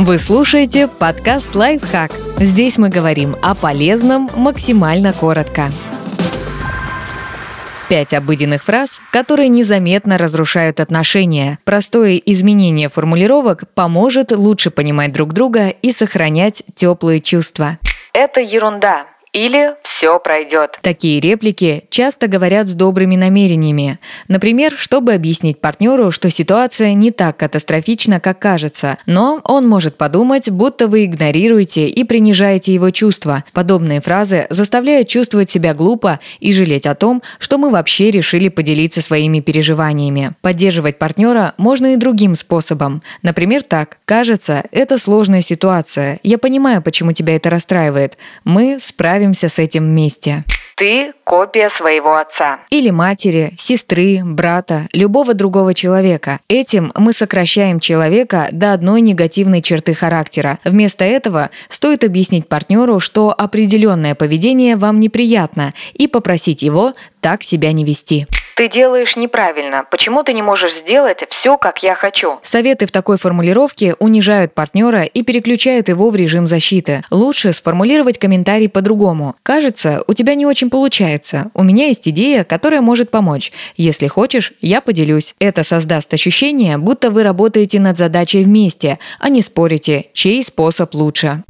Вы слушаете подкаст «Лайфхак». Здесь мы говорим о полезном максимально коротко. Пять обыденных фраз, которые незаметно разрушают отношения. Простое изменение формулировок поможет лучше понимать друг друга и сохранять теплые чувства. Это ерунда или «все пройдет». Такие реплики часто говорят с добрыми намерениями. Например, чтобы объяснить партнеру, что ситуация не так катастрофична, как кажется, но он может подумать, будто вы игнорируете и принижаете его чувства. Подобные фразы заставляют чувствовать себя глупо и жалеть о том, что мы вообще решили поделиться своими переживаниями. Поддерживать партнера можно и другим способом. Например, так. «Кажется, это сложная ситуация. Я понимаю, почему тебя это расстраивает. Мы справимся с этим вместе. Ты копия своего отца. Или матери, сестры, брата, любого другого человека. Этим мы сокращаем человека до одной негативной черты характера. Вместо этого стоит объяснить партнеру, что определенное поведение вам неприятно, и попросить его так себя не вести. Ты делаешь неправильно. Почему ты не можешь сделать все, как я хочу? Советы в такой формулировке унижают партнера и переключают его в режим защиты. Лучше сформулировать комментарий по-другому. Кажется, у тебя не очень получается. У меня есть идея, которая может помочь. Если хочешь, я поделюсь. Это создаст ощущение, будто вы работаете над задачей вместе, а не спорите, чей способ лучше.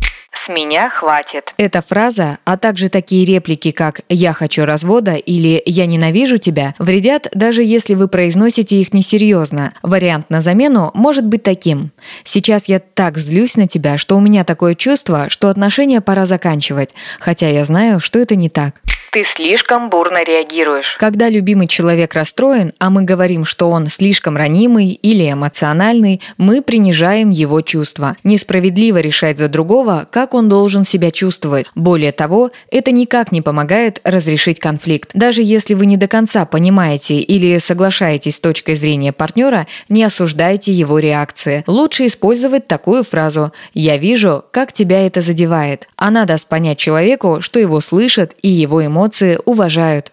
«С меня хватит». Эта фраза, а также такие реплики, как «я хочу развода» или «я ненавижу тебя», вредят, даже если вы произносите их несерьезно. Вариант на замену может быть таким. «Сейчас я так злюсь на тебя, что у меня такое чувство, что отношения пора заканчивать, хотя я знаю, что это не так». Ты слишком бурно реагируешь. Когда любимый человек расстроен, а мы говорим, что он слишком ранимый или эмоциональный, мы принижаем его чувства. Несправедливо решать за другого, как он должен себя чувствовать. Более того, это никак не помогает разрешить конфликт. Даже если вы не до конца понимаете или соглашаетесь с точкой зрения партнера, не осуждайте его реакции. Лучше использовать такую фразу «Я вижу, как тебя это задевает». Она даст понять человеку, что его слышат и его эмоции эмоции уважают.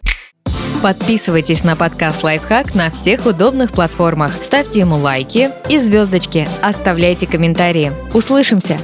Подписывайтесь на подкаст «Лайфхак» на всех удобных платформах. Ставьте ему лайки и звездочки. Оставляйте комментарии. Услышимся!